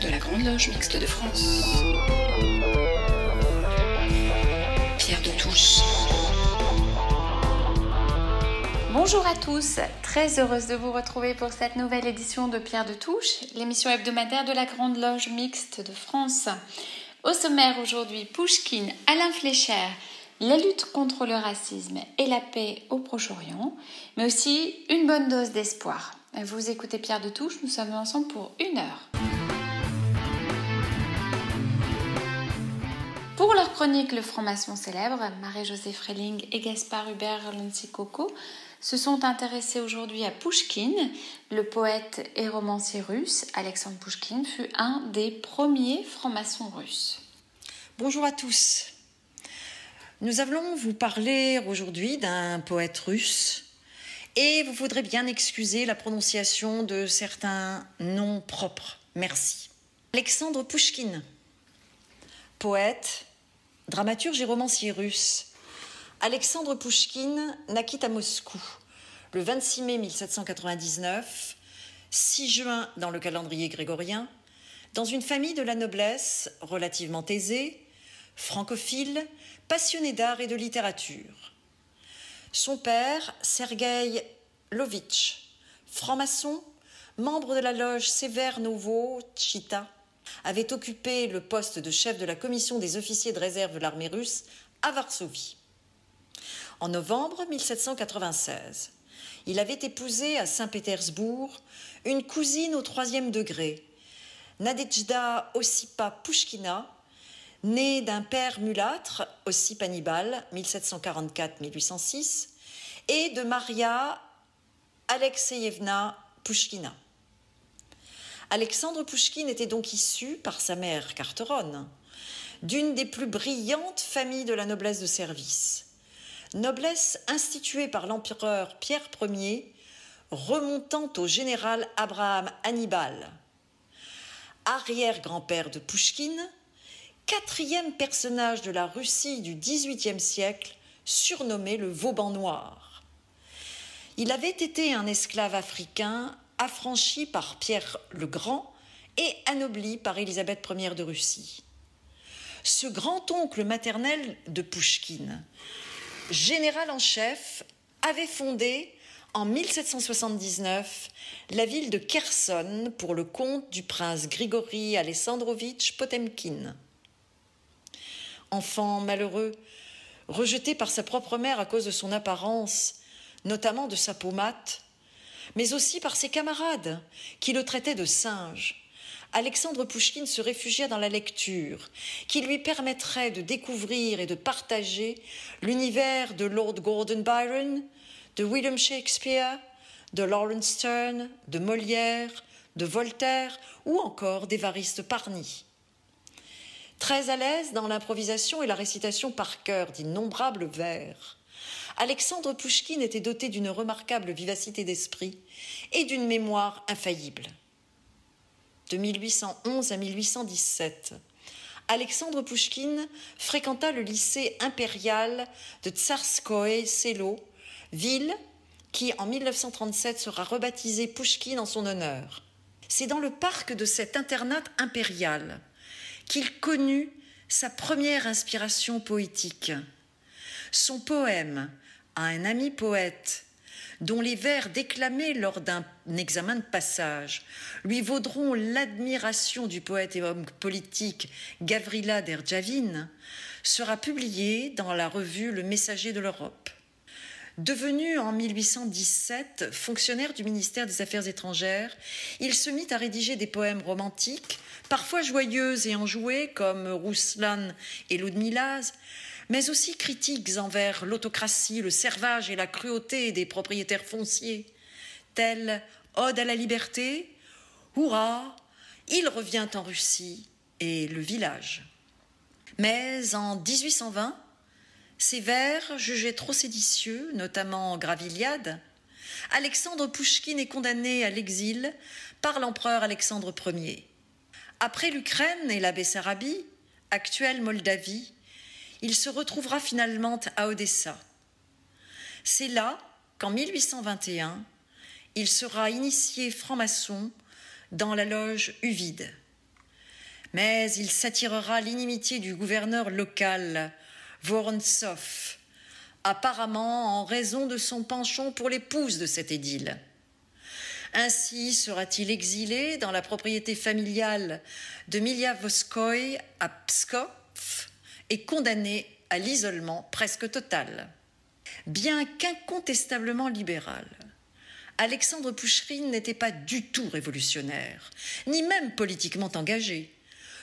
de la Grande Loge Mixte de France. Pierre de Touche. Bonjour à tous, très heureuse de vous retrouver pour cette nouvelle édition de Pierre de Touche, l'émission hebdomadaire de la Grande Loge Mixte de France. Au sommaire aujourd'hui, Pushkin, Alain Flécher, la lutte contre le racisme et la paix au Proche-Orient, mais aussi une bonne dose d'espoir. Vous écoutez Pierre de Touche, nous sommes ensemble pour une heure. Pour leur chronique Le franc-maçon célèbre, Marie-Josée Freling et Gaspard Hubert Coco se sont intéressés aujourd'hui à Pushkin. Le poète et romancier russe Alexandre Pushkin fut un des premiers francs-maçons russes. Bonjour à tous. Nous allons vous parler aujourd'hui d'un poète russe et vous voudrez bien excuser la prononciation de certains noms propres. Merci. Alexandre Pushkin, poète, dramaturge et romancier russe. Alexandre Pushkin naquit à Moscou le 26 mai 1799, 6 juin dans le calendrier grégorien, dans une famille de la noblesse relativement aisée, francophile, passionné d'art et de littérature. Son père, Sergueï Lovitch, franc-maçon, membre de la loge Severnovo Chita, avait occupé le poste de chef de la commission des officiers de réserve de l'armée russe à Varsovie. En novembre 1796, il avait épousé à Saint-Pétersbourg une cousine au troisième degré, Nadejda Osipa Pushkina, Né d'un père mulâtre, aussi Hannibal, 1744-1806, et de Maria Alexeyevna Pushkina. Alexandre Pushkin était donc issu, par sa mère Carteronne, d'une des plus brillantes familles de la noblesse de service. Noblesse instituée par l'empereur Pierre Ier, remontant au général Abraham Hannibal. Arrière-grand-père de Pushkin, quatrième personnage de la Russie du XVIIIe siècle, surnommé le Vauban noir. Il avait été un esclave africain affranchi par Pierre le Grand et anobli par Élisabeth Ier de Russie. Ce grand-oncle maternel de Pouchkine, général en chef, avait fondé en 1779 la ville de Kherson pour le compte du prince Grigori Alessandrovitch Potemkin enfant malheureux, rejeté par sa propre mère à cause de son apparence, notamment de sa peau mate, mais aussi par ses camarades, qui le traitaient de singe. Alexandre Pouchkine se réfugia dans la lecture, qui lui permettrait de découvrir et de partager l'univers de Lord Gordon Byron, de William Shakespeare, de Lawrence Sterne, de Molière, de Voltaire ou encore d'Évariste Parny. Très à l'aise dans l'improvisation et la récitation par cœur d'innombrables vers, Alexandre Pouchkine était doté d'une remarquable vivacité d'esprit et d'une mémoire infaillible. De 1811 à 1817, Alexandre Pouchkine fréquenta le lycée impérial de Tsarskoye Selo, ville qui en 1937 sera rebaptisée Pouchkine en son honneur. C'est dans le parc de cet internat impérial qu'il connut sa première inspiration poétique. Son poème à un ami poète, dont les vers déclamés lors d'un examen de passage lui vaudront l'admiration du poète et homme politique Gavrila Derjavin, sera publié dans la revue Le Messager de l'Europe. Devenu en 1817 fonctionnaire du ministère des Affaires étrangères, il se mit à rédiger des poèmes romantiques, parfois joyeux et enjouées comme Rouslan et Ludmilaz, mais aussi critiques envers l'autocratie, le servage et la cruauté des propriétaires fonciers, tels Ode à la liberté, Hurrah, il revient en Russie et le village. Mais en 1820, ces vers, jugés trop séditieux, notamment Graviliade, Alexandre Pouchkine est condamné à l'exil par l'empereur Alexandre Ier. Après l'Ukraine et la Bessarabie, actuelle Moldavie, il se retrouvera finalement à Odessa. C'est là qu'en 1821, il sera initié franc-maçon dans la loge Uvide. Mais il s'attirera l'inimitié du gouverneur local, Vorontsov, apparemment en raison de son penchant pour l'épouse de cet édile. Ainsi sera-t-il exilé dans la propriété familiale de Milia Voskoy à Pskov et condamné à l'isolement presque total. Bien qu'incontestablement libéral, Alexandre Poucherine n'était pas du tout révolutionnaire, ni même politiquement engagé,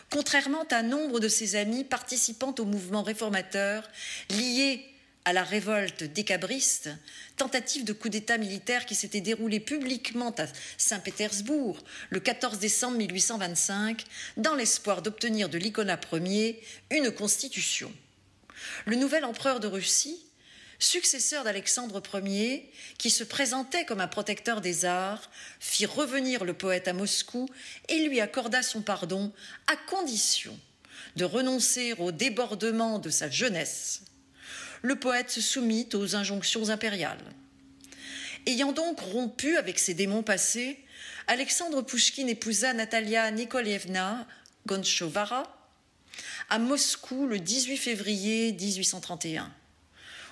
contrairement à nombre de ses amis participant au mouvement réformateur lié à la révolte décabriste, tentative de coup d'État militaire qui s'était déroulée publiquement à Saint-Pétersbourg le 14 décembre 1825, dans l'espoir d'obtenir de l'Icona Ier une constitution. Le nouvel empereur de Russie, successeur d'Alexandre Ier, qui se présentait comme un protecteur des arts, fit revenir le poète à Moscou et lui accorda son pardon à condition de renoncer au débordement de sa jeunesse. Le poète se soumit aux injonctions impériales. Ayant donc rompu avec ses démons passés, Alexandre Pouchkine épousa Natalia Nikolaevna Gonchovara à Moscou le 18 février 1831.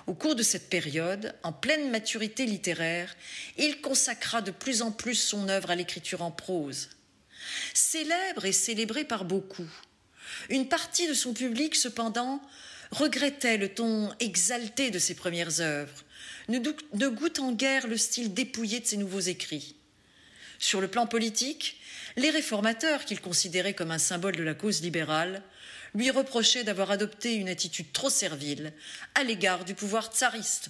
Au cours de cette période, en pleine maturité littéraire, il consacra de plus en plus son œuvre à l'écriture en prose. Célèbre et célébré par beaucoup, une partie de son public, cependant, regrettait le ton exalté de ses premières œuvres, ne goûtant guère le style dépouillé de ses nouveaux écrits. Sur le plan politique, les réformateurs, qu'il considérait comme un symbole de la cause libérale, lui reprochait d'avoir adopté une attitude trop servile à l'égard du pouvoir tsariste.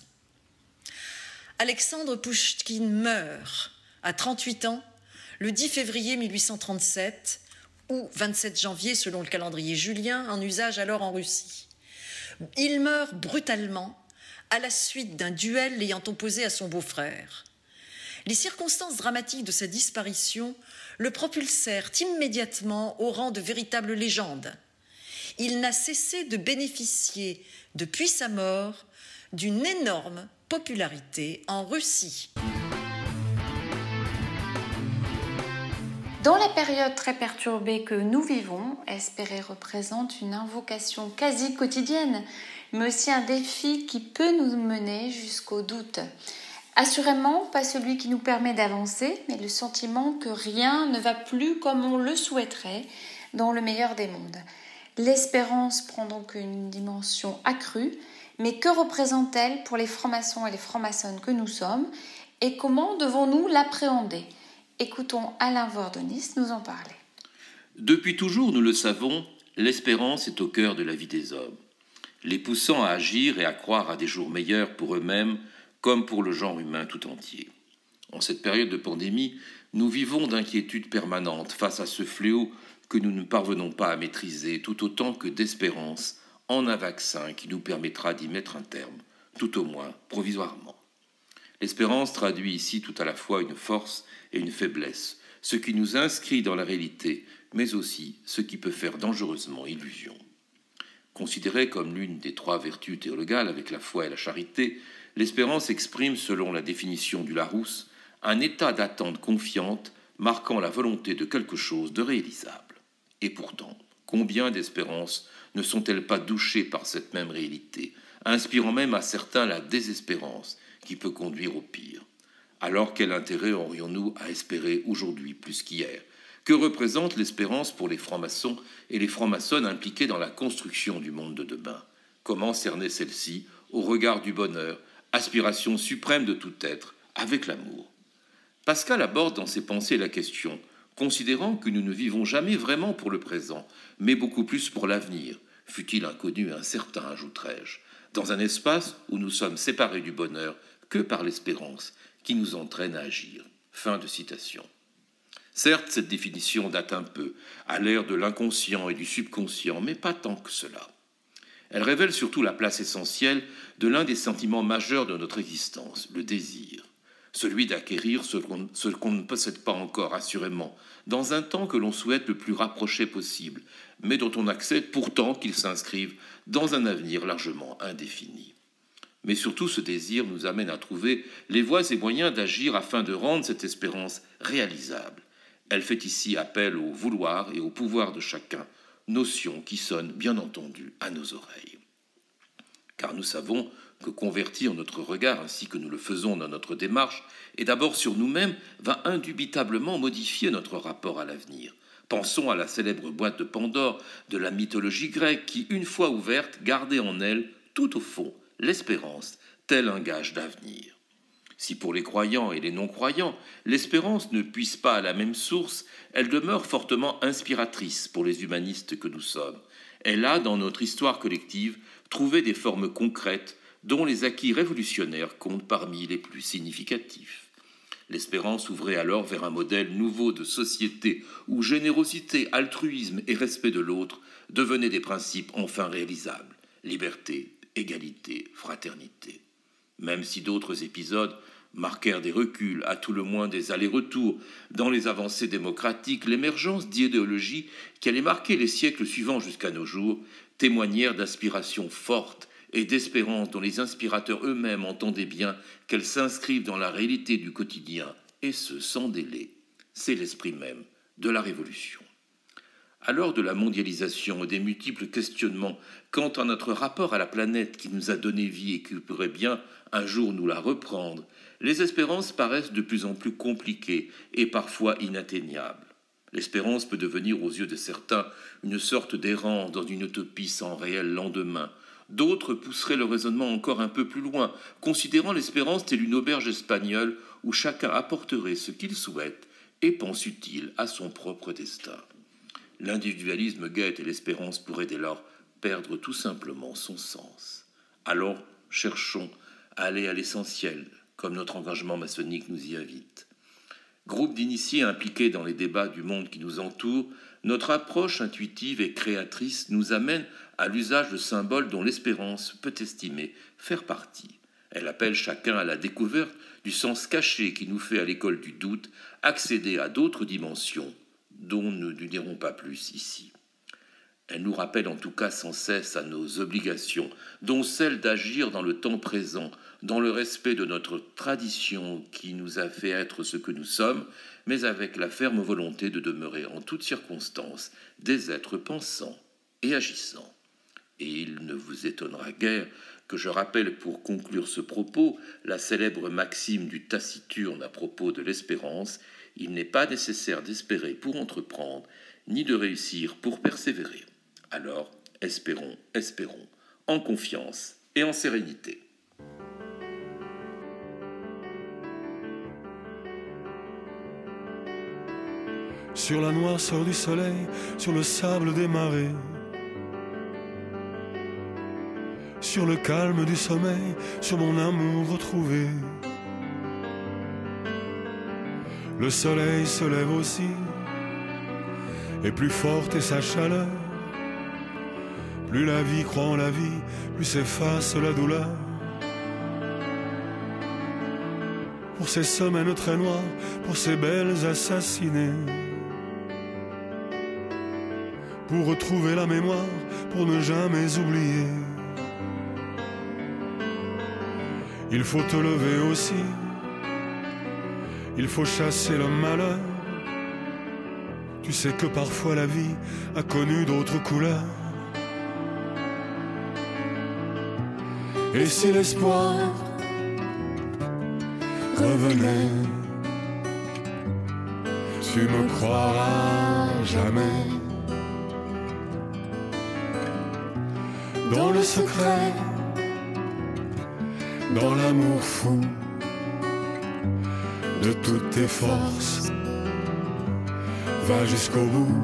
Alexandre Pouchkine meurt à 38 ans le 10 février 1837 ou 27 janvier selon le calendrier julien en usage alors en Russie. Il meurt brutalement à la suite d'un duel l'ayant opposé à son beau-frère. Les circonstances dramatiques de sa disparition le propulsèrent immédiatement au rang de véritable légende il n'a cessé de bénéficier, depuis sa mort, d'une énorme popularité en Russie. Dans la période très perturbée que nous vivons, espérer représente une invocation quasi quotidienne, mais aussi un défi qui peut nous mener jusqu'au doute. Assurément, pas celui qui nous permet d'avancer, mais le sentiment que rien ne va plus comme on le souhaiterait dans le meilleur des mondes. L'espérance prend donc une dimension accrue, mais que représente-t-elle pour les francs-maçons et les francs-maçonnes que nous sommes et comment devons-nous l'appréhender? Écoutons Alain Vordonis nous en parler. Depuis toujours, nous le savons, l'espérance est au cœur de la vie des hommes, les poussant à agir et à croire à des jours meilleurs pour eux-mêmes comme pour le genre humain tout entier. En cette période de pandémie, nous vivons d'inquiétudes permanentes face à ce fléau que nous ne parvenons pas à maîtriser, tout autant que d'espérance en un vaccin qui nous permettra d'y mettre un terme, tout au moins provisoirement. L'espérance traduit ici tout à la fois une force une faiblesse, ce qui nous inscrit dans la réalité, mais aussi ce qui peut faire dangereusement illusion. Considérée comme l'une des trois vertus théologales avec la foi et la charité, l'espérance exprime, selon la définition du Larousse, un état d'attente confiante marquant la volonté de quelque chose de réalisable. Et pourtant, combien d'espérances ne sont-elles pas douchées par cette même réalité, inspirant même à certains la désespérance qui peut conduire au pire? Alors quel intérêt aurions-nous à espérer aujourd'hui plus qu'hier? Que représente l'espérance pour les francs-maçons et les francs-maçonnes impliqués dans la construction du monde de demain? Comment cerner celle-ci au regard du bonheur, aspiration suprême de tout être, avec l'amour? Pascal aborde dans ses pensées la question considérant que nous ne vivons jamais vraiment pour le présent, mais beaucoup plus pour l'avenir, fut-il inconnu et incertain, ajouterai-je, dans un espace où nous sommes séparés du bonheur que par l'espérance qui nous entraîne à agir. Fin de citation. Certes, cette définition date un peu, à l'ère de l'inconscient et du subconscient, mais pas tant que cela. Elle révèle surtout la place essentielle de l'un des sentiments majeurs de notre existence, le désir celui d'acquérir ce qu'on ne possède pas encore, assurément, dans un temps que l'on souhaite le plus rapproché possible, mais dont on accepte pourtant qu'il s'inscrive dans un avenir largement indéfini. Mais surtout, ce désir nous amène à trouver les voies et moyens d'agir afin de rendre cette espérance réalisable. Elle fait ici appel au vouloir et au pouvoir de chacun, notion qui sonne bien entendu à nos oreilles. Car nous savons que convertir notre regard ainsi que nous le faisons dans notre démarche, et d'abord sur nous-mêmes, va indubitablement modifier notre rapport à l'avenir. Pensons à la célèbre boîte de Pandore de la mythologie grecque qui, une fois ouverte, gardait en elle, tout au fond, l'espérance, tel un gage d'avenir. Si pour les croyants et les non-croyants, l'espérance ne puisse pas à la même source, elle demeure fortement inspiratrice pour les humanistes que nous sommes. Elle a, dans notre histoire collective, trouvé des formes concrètes dont les acquis révolutionnaires comptent parmi les plus significatifs. L'espérance ouvrait alors vers un modèle nouveau de société où générosité, altruisme et respect de l'autre devenaient des principes enfin réalisables. Liberté, égalité, fraternité. Même si d'autres épisodes marquèrent des reculs, à tout le moins des allers-retours dans les avancées démocratiques, l'émergence d'idéologies qui allaient marquer les siècles suivants jusqu'à nos jours témoignèrent d'aspirations fortes et d'espérance dont les inspirateurs eux-mêmes entendaient bien qu'elles s'inscrivent dans la réalité du quotidien, et ce sans délai. C'est l'esprit même de la Révolution. À l'heure de la mondialisation et des multiples questionnements quant à notre rapport à la planète qui nous a donné vie et qui pourrait bien un jour nous la reprendre, les espérances paraissent de plus en plus compliquées et parfois inatteignables. L'espérance peut devenir aux yeux de certains une sorte d'errance dans une utopie sans réel lendemain. D'autres pousseraient le raisonnement encore un peu plus loin, considérant l'espérance telle une auberge espagnole où chacun apporterait ce qu'il souhaite et pense utile à son propre destin. L'individualisme guette et l'espérance pourraient dès lors perdre tout simplement son sens. Alors, cherchons à aller à l'essentiel, comme notre engagement maçonnique nous y invite. Groupe d'initiés impliqués dans les débats du monde qui nous entoure, notre approche intuitive et créatrice nous amène à l'usage de symboles dont l'espérance peut estimer faire partie. Elle appelle chacun à la découverte du sens caché qui nous fait à l'école du doute accéder à d'autres dimensions dont nous ne dirons pas plus ici. Elle nous rappelle en tout cas sans cesse à nos obligations, dont celle d'agir dans le temps présent, dans le respect de notre tradition qui nous a fait être ce que nous sommes, mais avec la ferme volonté de demeurer en toutes circonstances des êtres pensants et agissants. Et il ne vous étonnera guère que je rappelle pour conclure ce propos la célèbre maxime du taciturne à propos de l'espérance, il n'est pas nécessaire d'espérer pour entreprendre, ni de réussir pour persévérer. Alors, espérons, espérons, en confiance et en sérénité. Sur la noirceur du soleil, sur le sable des marées, sur le calme du sommeil, sur mon amour retrouvé. Le soleil se lève aussi, et plus forte est sa chaleur. Plus la vie croit en la vie, plus s'efface la douleur. Pour ces semaines très noires, pour ces belles assassinées. Pour retrouver la mémoire, pour ne jamais oublier. Il faut te lever aussi il faut chasser le malheur. Tu sais que parfois la vie a connu d'autres couleurs. Et si l'espoir revenait, tu me croiras jamais. Dans le secret, dans l'amour fou de toutes tes forces. Va jusqu'au bout.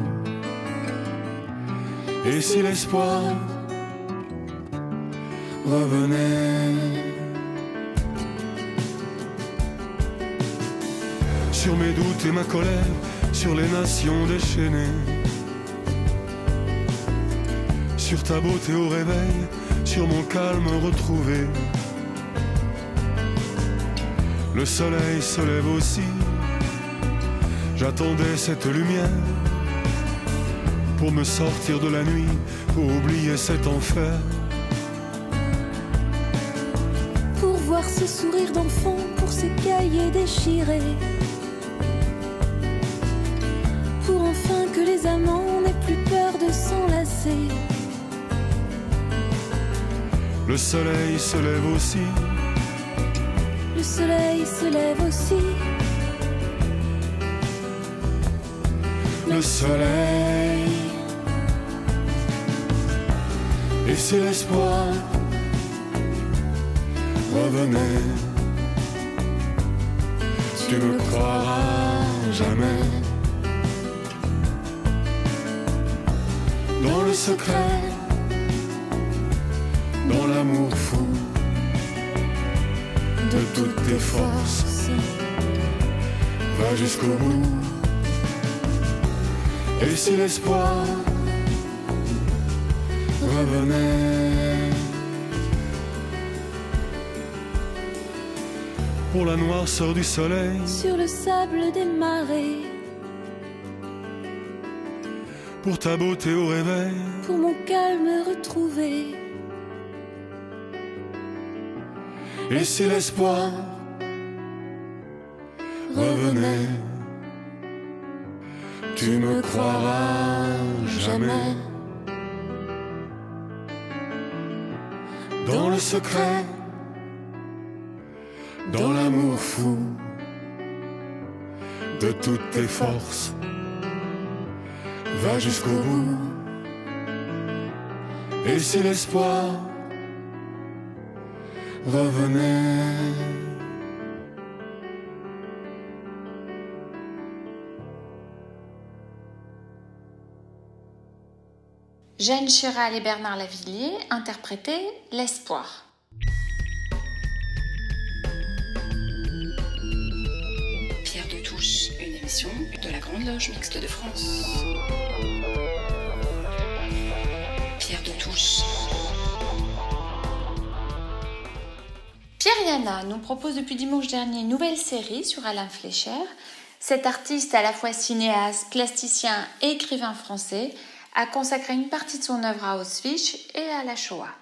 Et si l'espoir revenait sur mes doutes et ma colère, sur les nations déchaînées, sur ta beauté au réveil, sur mon calme retrouvé. Le soleil se lève aussi. J'attendais cette lumière pour me sortir de la nuit, pour oublier cet enfer. Pour voir ce sourire d'enfant, pour ces cahiers déchirés. Pour enfin que les amants n'aient plus peur de s'enlacer. Le soleil se lève aussi. Le soleil se lève aussi. Le soleil. Et si l'espoir revenait, tu me croiras jamais. Dans le secret, dans l'amour fou de toutes tes forces, va jusqu'au bout. Et si l'espoir revenait. Pour la noirceur du soleil, Sur le sable des marées, pour ta beauté au réveil, pour mon calme retrouvé. Et si l'espoir revenait, tu me croiras jamais. Dans le secret, dans l'amour fou de toutes tes forces, va jusqu'au bout. Et si l'espoir revenait, Jeanne Chiral et Bernard Lavillier interprétaient L'espoir. Pierre de Touche, une émission de la Grande Loge Mixte de France. Yana nous propose depuis dimanche dernier une nouvelle série sur Alain Fleischer. Cet artiste, à la fois cinéaste, plasticien et écrivain français, a consacré une partie de son œuvre à Auschwitz et à la Shoah.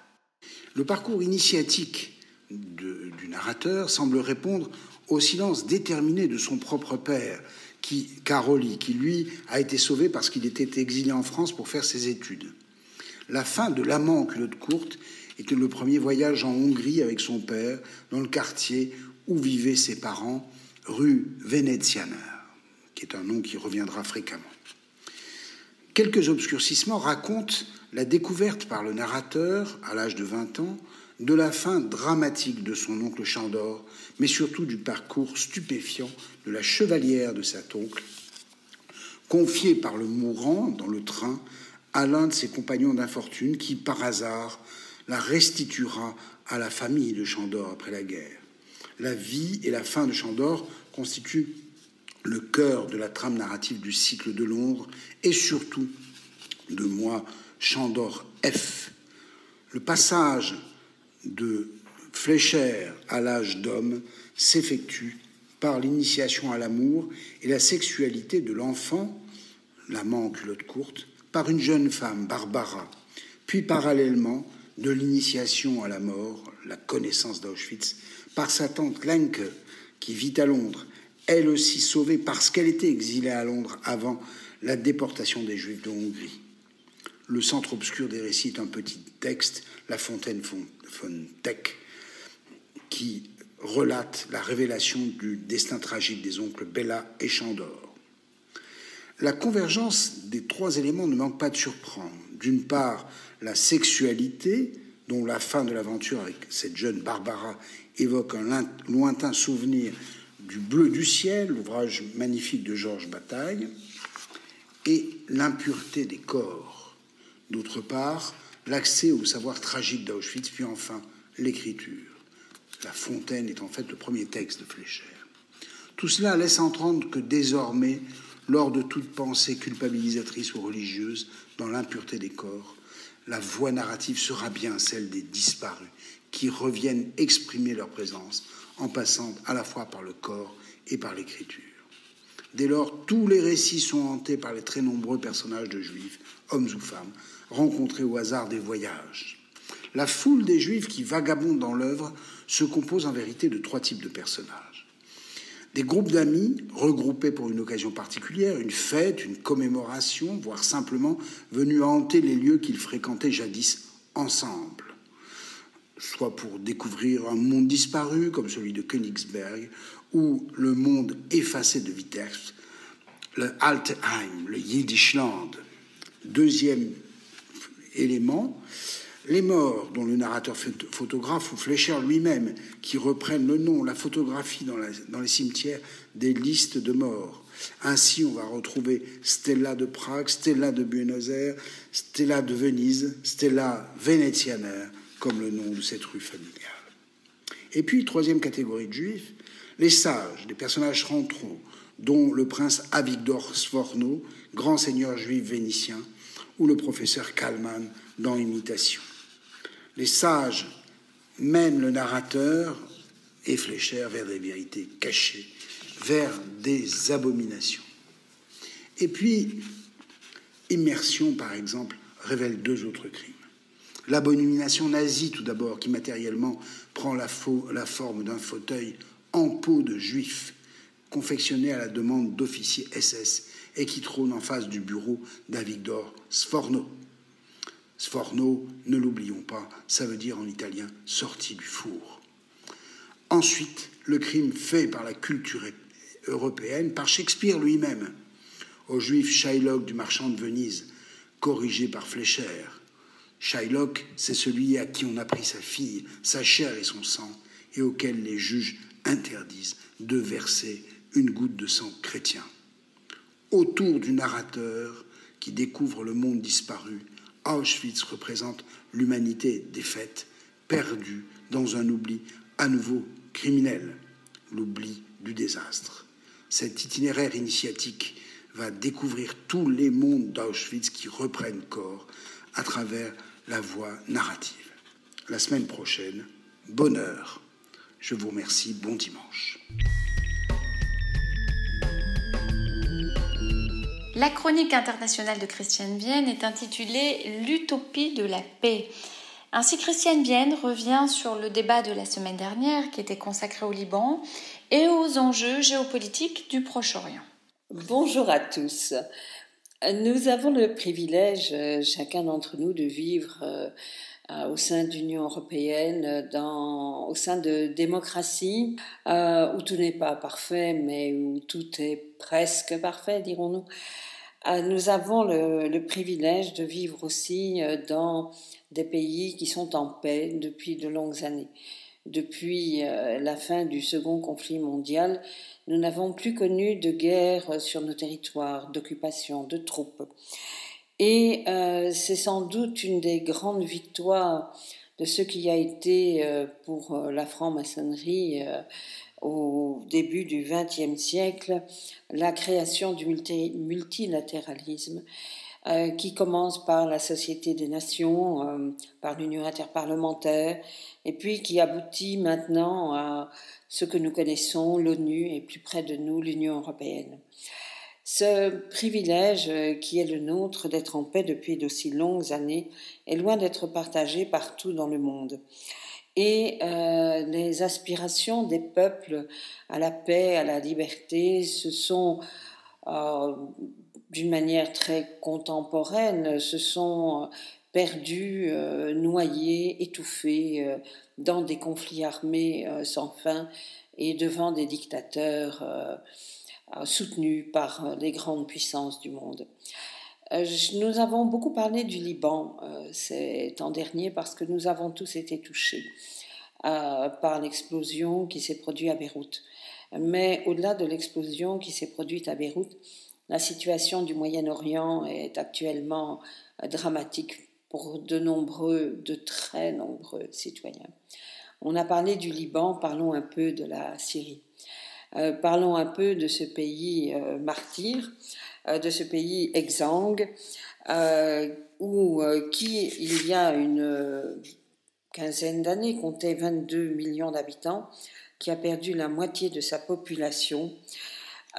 Le parcours initiatique du narrateur semble répondre au silence déterminé de son propre père, qui, Caroli, qui lui a été sauvé parce qu'il était exilé en France pour faire ses études. La fin de L'amant en culotte courte était le premier voyage en Hongrie avec son père, dans le quartier où vivaient ses parents, rue Venezianer, qui est un nom qui reviendra fréquemment. Quelques obscurcissements racontent la découverte par le narrateur, à l'âge de 20 ans, de la fin dramatique de son oncle Chandor, mais surtout du parcours stupéfiant de la chevalière de cet oncle, confiée par le mourant dans le train à l'un de ses compagnons d'infortune qui, par hasard, la restituera à la famille de Chandor après la guerre. La vie et la fin de Chandor constituent le cœur de la trame narrative du cycle de Londres et surtout de moi, Chandor F. Le passage de Flécher à l'âge d'homme s'effectue par l'initiation à l'amour et la sexualité de l'enfant, l'amant en culotte courte, par une jeune femme, Barbara, puis parallèlement de l'initiation à la mort, la connaissance d'Auschwitz, par sa tante Lenke, qui vit à Londres, elle aussi sauvée parce qu'elle était exilée à Londres avant la déportation des Juifs de Hongrie. Le centre obscur des récits est un petit texte, La Fontaine Fontec, qui relate la révélation du destin tragique des oncles Bella et Chandor. La convergence des trois éléments ne manque pas de surprendre. D'une part, la sexualité, dont la fin de l'aventure avec cette jeune Barbara évoque un lointain souvenir du bleu du ciel, l'ouvrage magnifique de Georges Bataille, et l'impureté des corps. D'autre part, l'accès au savoir tragique d'Auschwitz, puis enfin l'écriture. La Fontaine est en fait le premier texte de Flécher. Tout cela laisse entendre que désormais, lors de toute pensée culpabilisatrice ou religieuse, dans l'impureté des corps, la voix narrative sera bien celle des disparus, qui reviennent exprimer leur présence en passant à la fois par le corps et par l'écriture. Dès lors, tous les récits sont hantés par les très nombreux personnages de juifs, hommes ou femmes, rencontrés au hasard des voyages. La foule des juifs qui vagabondent dans l'œuvre se compose en vérité de trois types de personnages. Des groupes d'amis regroupés pour une occasion particulière, une fête, une commémoration, voire simplement venus hanter les lieux qu'ils fréquentaient jadis ensemble, soit pour découvrir un monde disparu comme celui de Königsberg ou le monde effacé de Vitebsk, le Altheim, le Yiddishland. Deuxième élément, les morts, dont le narrateur photographe ou Fleischer lui-même, qui reprennent le nom, la photographie dans, les cimetières des listes de morts. Ainsi, on va retrouver Stella de Prague, Stella de Buenos Aires, Stella de Venise, Stella Venezianer, comme le nom de cette rue familiale. Et puis, troisième catégorie de juifs, les sages, des personnages centraux, dont le prince Avigdor Sforno, grand seigneur juif vénitien, ou le professeur Kalman dans Imitation. Les sages mènent le narrateur et Flécher vers des vérités cachées, vers des abominations. Et puis, Immersion, par exemple, révèle deux autres crimes. L'abomination nazie, tout d'abord, qui matériellement prend la, la forme d'un fauteuil en peau de juif, confectionné à la demande d'officiers SS et qui trône en face du bureau d'Avigdor Sforno. Sforno, ne l'oublions pas, ça veut dire en italien sorti du four. Ensuite, le crime fait par la culture européenne, par Shakespeare lui-même, au juif Shylock du marchand de Venise, corrigé par Flécher. Shylock, c'est celui à qui on a pris sa fille, sa chair et son sang, et auquel les juges interdisent de verser une goutte de sang chrétien. Autour du narrateur qui découvre le monde disparu, Auschwitz représente l'humanité défaite, perdue dans un oubli à nouveau criminel, l'oubli du désastre. Cet itinéraire initiatique va découvrir tous les mondes d'Auschwitz qui reprennent corps à travers la voie narrative. La semaine prochaine, bonheur. Je vous remercie, bon dimanche. La chronique internationale de Christiane Vienne est intitulée L'utopie de la paix. Ainsi, Christiane Vienne revient sur le débat de la semaine dernière qui était consacré au Liban et aux enjeux géopolitiques du Proche-Orient. Bonjour à tous. Nous avons le privilège, chacun d'entre nous, de vivre euh, au sein de l'Union européenne, dans, au sein de démocraties euh, où tout n'est pas parfait, mais où tout est presque parfait, dirons-nous. Euh, nous avons le, privilège de vivre aussi euh, dans des pays qui sont en paix depuis de longues années. Depuis euh, la fin du second conflit mondial, nous n'avons plus connu de guerre sur nos territoires, d'occupation, de troupes. Et c'est sans doute une des grandes victoires de ce qui a été pour la franc-maçonnerie au début du XXe siècle la création du multilatéralisme euh, qui commence par la Société des Nations, euh, par l'Union interparlementaire, et puis qui aboutit maintenant à ce que nous connaissons, l'ONU, et plus près de nous, l'Union européenne. Ce privilège euh, qui est le nôtre d'être en paix depuis d'aussi longues années est loin d'être partagé partout dans le monde. Et euh, les aspirations des peuples à la paix, à la liberté, se sont, euh, d'une manière très contemporaine, se sont perdus, euh, noyés, étouffés dans des conflits armés sans fin et devant des dictateurs soutenus par les grandes puissances du monde. Nous avons beaucoup parlé du Liban cet an dernier parce que nous avons tous été touchés euh, par l'explosion qui s'est produite à Beyrouth. Mais au-delà de l'explosion qui s'est produite à Beyrouth, la situation du Moyen-Orient est actuellement euh, dramatique pour de nombreux, de très nombreux citoyens. On a parlé du Liban, parlons un peu de la Syrie. Euh, parlons un peu de ce pays martyr, de ce pays exsangue, qui, il y a une quinzaine d'années, comptait 22 millions d'habitants, qui a perdu la moitié de sa population.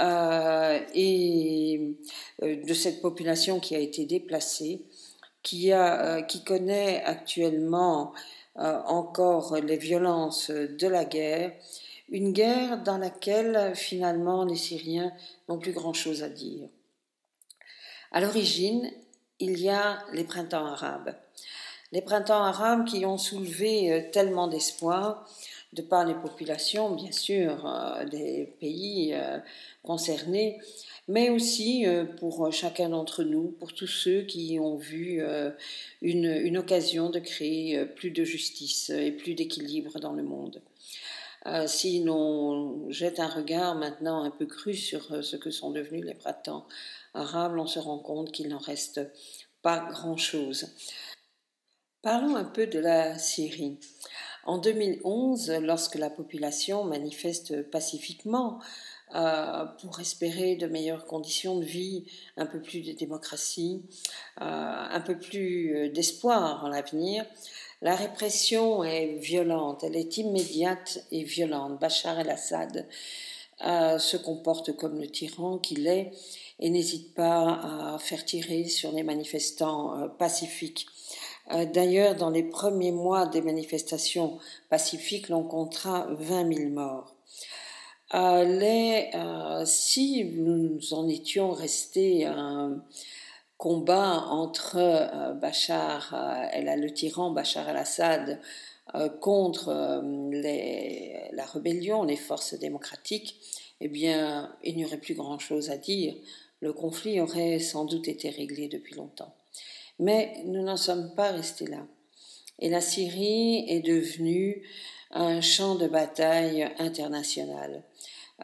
Euh, et euh, de cette population qui a été déplacée, qui, euh, qui connaît actuellement encore les violences de la guerre, Une guerre dans laquelle finalement les Syriens n'ont plus grand-chose à dire. À l'origine, il y a les printemps arabes. Les printemps arabes qui ont soulevé euh, tellement d'espoir de par les populations, bien sûr, euh, des pays euh, concernés, mais aussi pour chacun d'entre nous, pour tous ceux qui ont vu une, une occasion de créer plus de justice et plus d'équilibre dans le monde. Si l'on jette un regard maintenant un peu cru sur ce que sont devenus les printemps arabes, on se rend compte qu'il n'en reste pas grand-chose. Parlons un peu de la Syrie. En 2011, lorsque la population manifeste pacifiquement euh, pour espérer de meilleures conditions de vie, un peu plus de démocratie, euh, un peu plus euh, d'espoir en l'avenir, la répression est violente, elle est immédiate et violente. Bachar el-Assad se comporte comme le tyran qu'il est et n'hésite pas à faire tirer sur les manifestants pacifiques. Euh, d'ailleurs, dans les premiers mois des manifestations pacifiques, l'on comptera 20 000 morts. Euh, euh, si nous en étions restés combat entre Bachar, le tyran Bachar al-Assad, contre la rébellion, les forces démocratiques, eh bien, il n'y aurait plus grand-chose à dire. Le conflit aurait sans doute été réglé depuis longtemps. Mais nous n'en sommes pas restés là. Et la Syrie est devenue un champ de bataille international.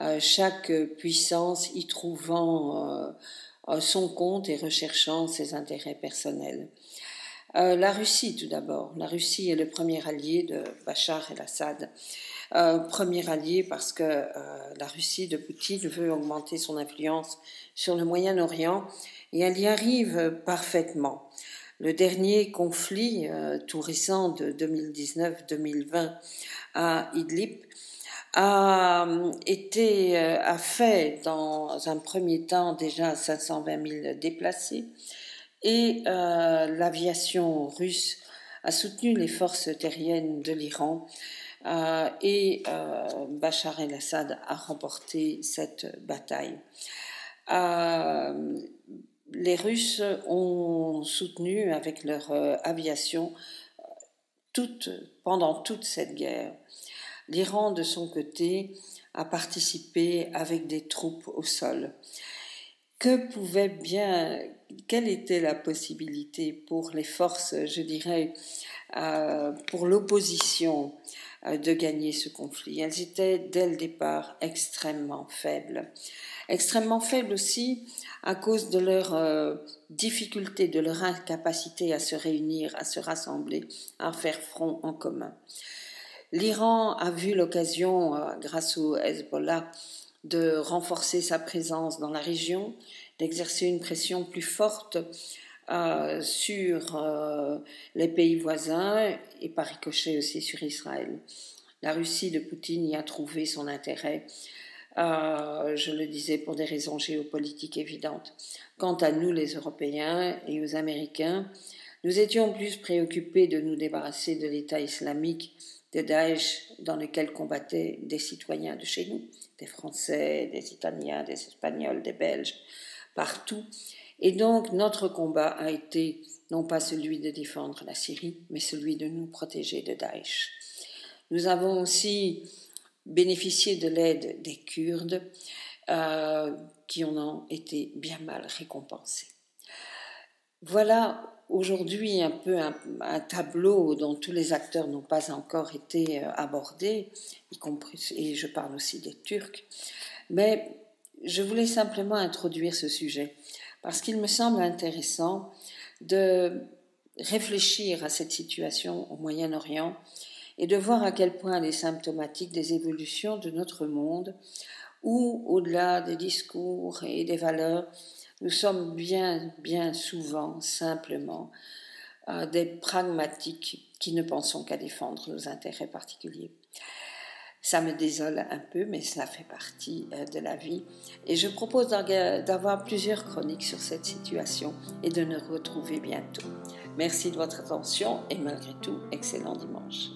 Euh, chaque puissance y trouvant euh, euh, son compte et recherchant ses intérêts personnels. la Russie, tout d'abord. La Russie est le premier allié de Bachar el-Assad. premier allié parce que la Russie de Poutine veut augmenter son influence sur le Moyen-Orient et elle y arrive parfaitement. Le dernier conflit euh, tout récent de 2019-2020 à Idlib a euh, été euh, a fait dans un premier temps déjà 520 000 déplacés et l'aviation russe a soutenu les forces terriennes de l'Iran et Bachar el-Assad a remporté cette bataille les Russes ont soutenu avec leur euh, aviation pendant toute cette guerre. L'Iran, de son côté, a participé avec des troupes au sol. Que pouvait bien, quelle était la possibilité pour les forces, je dirais, euh, pour l'opposition euh, de gagner ce conflit? Elles étaient dès le départ extrêmement faibles. Extrêmement faibles aussi à cause de leur euh, difficulté, de leur incapacité à se réunir, à se rassembler, à faire front en commun. L'Iran a vu l'occasion, euh, grâce au Hezbollah, de renforcer sa présence dans la région, d'exercer une pression plus forte euh, sur les pays voisins et par ricochet aussi sur Israël. La Russie de Poutine y a trouvé son intérêt euh, je le disais pour des raisons géopolitiques évidentes. Quant à nous, les Européens et aux Américains, nous étions plus préoccupés de nous débarrasser de l'État islamique, de Daesh, dans lequel combattaient des citoyens de chez nous, des Français, des Italiens, des Espagnols, des Belges, partout. Et donc notre combat a été non pas celui de défendre la Syrie, mais celui de nous protéger de Daesh. Nous avons aussi bénéficier de l'aide des Kurdes euh, qui en ont été bien mal récompensés. Voilà aujourd'hui un peu un, tableau dont tous les acteurs n'ont pas encore été euh, abordés, y compris, et je parle aussi des Turcs, mais je voulais simplement introduire ce sujet parce qu'il me semble intéressant de réfléchir à cette situation au Moyen-Orient et de voir à quel point elle est symptomatique des évolutions de notre monde, où, au-delà des discours et des valeurs, nous sommes bien, bien souvent simplement euh, des pragmatiques qui ne pensons qu'à défendre nos intérêts particuliers. Ça me désole un peu, mais cela fait partie euh, de la vie. Et je propose d'avoir plusieurs chroniques sur cette situation et de nous retrouver bientôt. Merci de votre attention et malgré tout, excellent dimanche.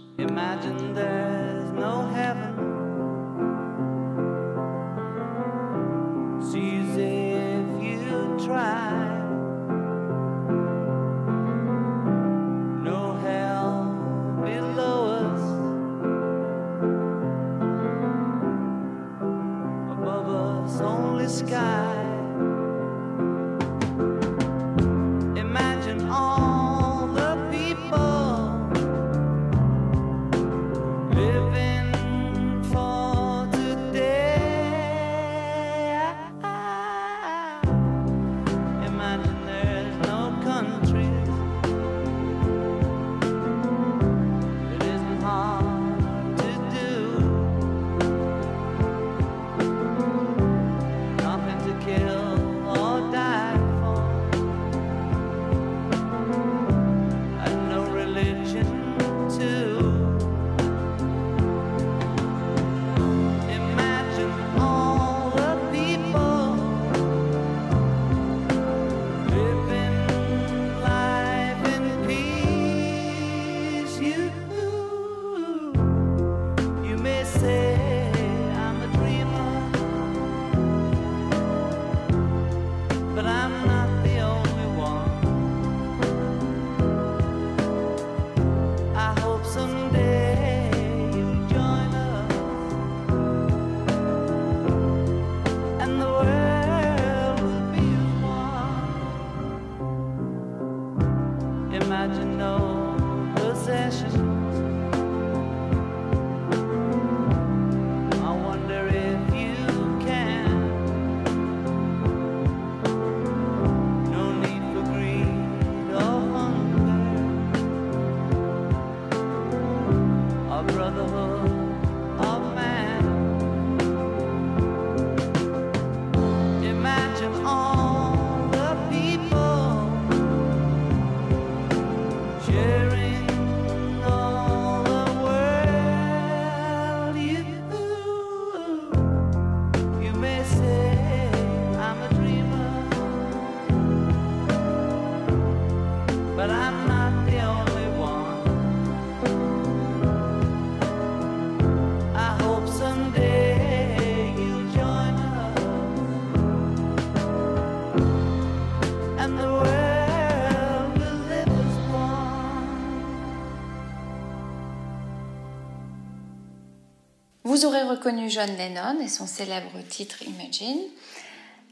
Vous aurez reconnu John Lennon et son célèbre titre Imagine.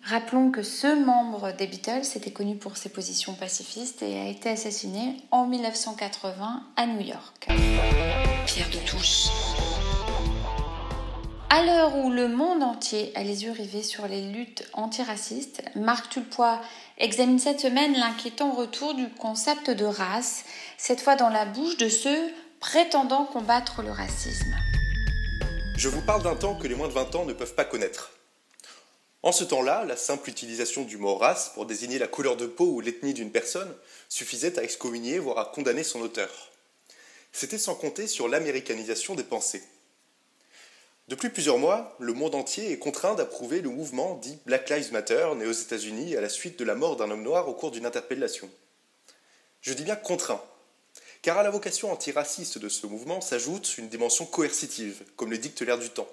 Rappelons que ce membre des Beatles était connu pour ses positions pacifistes et a été assassiné en 1980 à New York. Pierre de touche. À l'heure où le monde entier a les yeux rivés sur les luttes antiracistes, Marc Tulpois examine cette semaine l'inquiétant retour du concept de race, cette fois dans la bouche de ceux prétendant combattre le racisme. Je vous parle d'un temps que les moins de 20 ans ne peuvent pas connaître. En ce temps-là, la simple utilisation du mot race pour désigner la couleur de peau ou l'ethnie d'une personne suffisait à excommunier, voire à condamner son auteur. C'était sans compter sur l'américanisation des pensées. Depuis plusieurs mois, le monde entier est contraint d'approuver le mouvement dit Black Lives Matter né aux États-Unis à la suite de la mort d'un homme noir au cours d'une interpellation. Je dis bien contraint, car à la vocation antiraciste de ce mouvement s'ajoute une dimension coercitive, comme le dicte l'air du temps.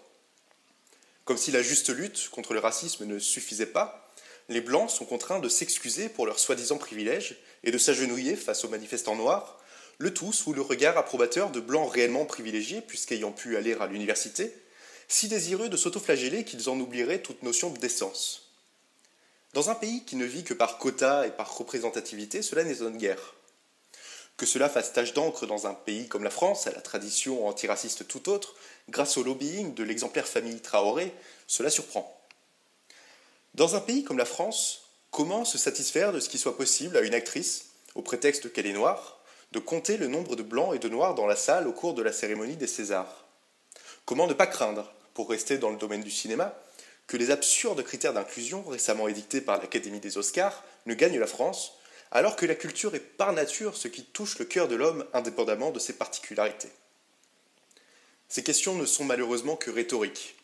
Comme si la juste lutte contre le racisme ne suffisait pas, les Blancs sont contraints de s'excuser pour leurs soi-disant privilèges et de s'agenouiller face aux manifestants noirs, le tout sous le regard approbateur de Blancs réellement privilégiés, puisqu'ayant pu aller à l'université, si désireux de s'autoflageller qu'ils en oublieraient toute notion de décence. Dans un pays qui ne vit que par quotas et par représentativité, cela n'étonne guère. Que cela fasse tache d'encre dans un pays comme la France, à la tradition antiraciste tout autre, grâce au lobbying de l'exemplaire famille Traoré, cela surprend. Dans un pays comme la France, comment se satisfaire de ce qui soit possible à une actrice, au prétexte qu'elle est noire, de compter le nombre de blancs et de noirs dans la salle au cours de la cérémonie des Césars? Comment ne pas craindre, pour rester dans le domaine du cinéma, que les absurdes critères d'inclusion récemment édictés par l'Académie des Oscars ne gagnent la France alors que la culture est par nature ce qui touche le cœur de l'homme indépendamment de ses particularités. Ces questions ne sont malheureusement que rhétoriques.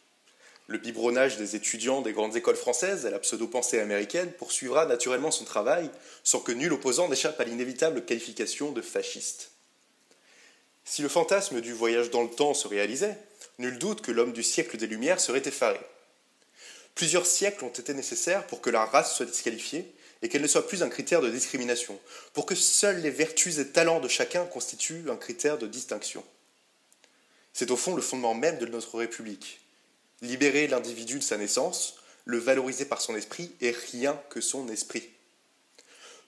Le biberonnage des étudiants des grandes écoles françaises à la pseudo-pensée américaine poursuivra naturellement son travail sans que nul opposant n'échappe à l'inévitable qualification de fasciste. Si le fantasme du voyage dans le temps se réalisait, nul doute que l'homme du siècle des Lumières serait effaré. Plusieurs siècles ont été nécessaires pour que la race soit disqualifiée et qu'elle ne soit plus un critère de discrimination, pour que seuls les vertus et talents de chacun constituent un critère de distinction. C'est au fond le fondement même de notre République. Libérer l'individu de sa naissance, le valoriser par son esprit et rien que son esprit.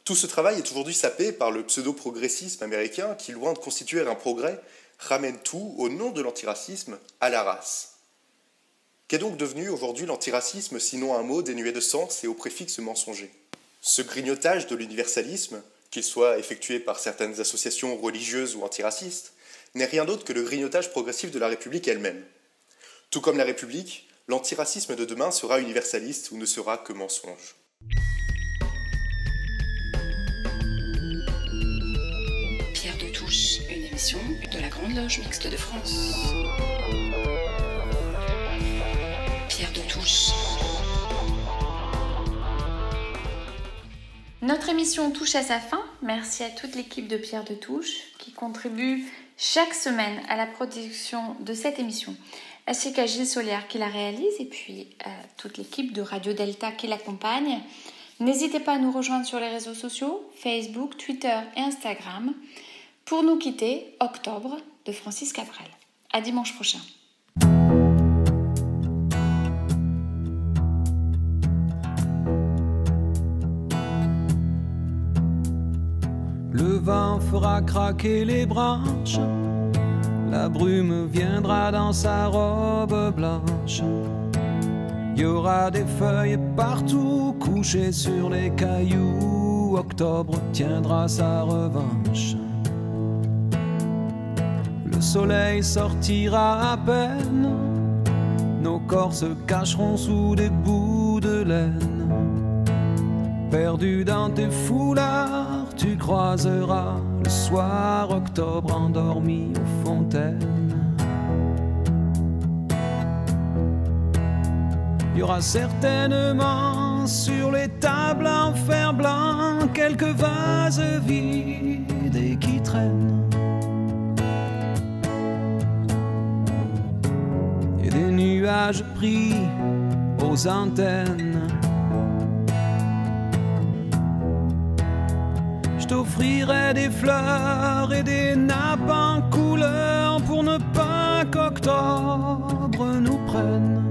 Tout ce travail est aujourd'hui sapé par le pseudo-progressisme américain qui, loin de constituer un progrès, ramène tout, au nom de l'antiracisme, à la race. Qu'est donc devenu aujourd'hui l'antiracisme sinon un mot dénué de sens et au préfixe mensonger? Ce grignotage de l'universalisme, qu'il soit effectué par certaines associations religieuses ou antiracistes, n'est rien d'autre que le grignotage progressif de la République elle-même. Tout comme la République, l'antiracisme de demain sera universaliste ou ne sera que mensonge. Pierre de Touche, une émission de la Grande Loge Mixte de France. Pierre de Touche. Notre émission touche à sa fin. Merci à toute l'équipe de Pierre de Touche qui contribue chaque semaine à la production de cette émission, ainsi qu'à Gilles Solière qui la réalise et puis à toute l'équipe de Radio Delta qui l'accompagne. N'hésitez pas à nous rejoindre sur les réseaux sociaux, Facebook, Twitter et Instagram. Pour nous quitter, Octobre de Francis Cabrel. À dimanche prochain. Fera craquer les branches, la brume viendra dans sa robe blanche. Il y aura des feuilles partout couchées sur les cailloux. Octobre tiendra sa revanche. Le soleil sortira à peine, nos corps se cacheront sous des bouts de laine. Perdu dans tes foulards, tu croiseras le soir octobre endormi aux fontaines. Il y aura certainement sur les tables en fer blanc quelques vases vides et qui traînent. Et des nuages pris aux antennes. T'offrirai des fleurs et des nappes en couleur pour ne pas qu'octobre nous prenne.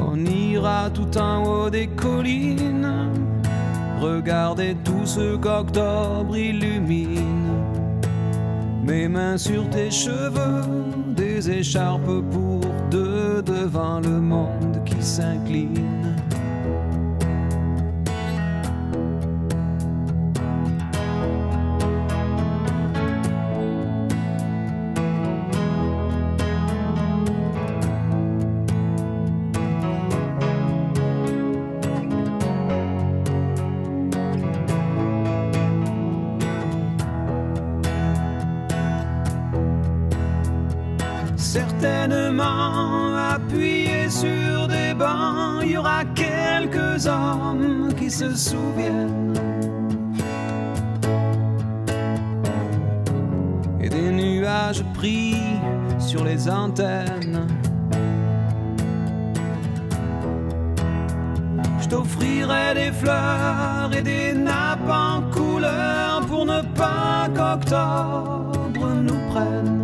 On ira tout en haut des collines, regarder tout ce qu'octobre illumine. Mes mains sur tes cheveux, des écharpes le monde qui s'incline. Se souviennent. Et des nuages pris sur les antennes. Je t'offrirai des fleurs et des nappes en couleur pour ne pas qu'octobre nous prenne.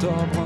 Dehors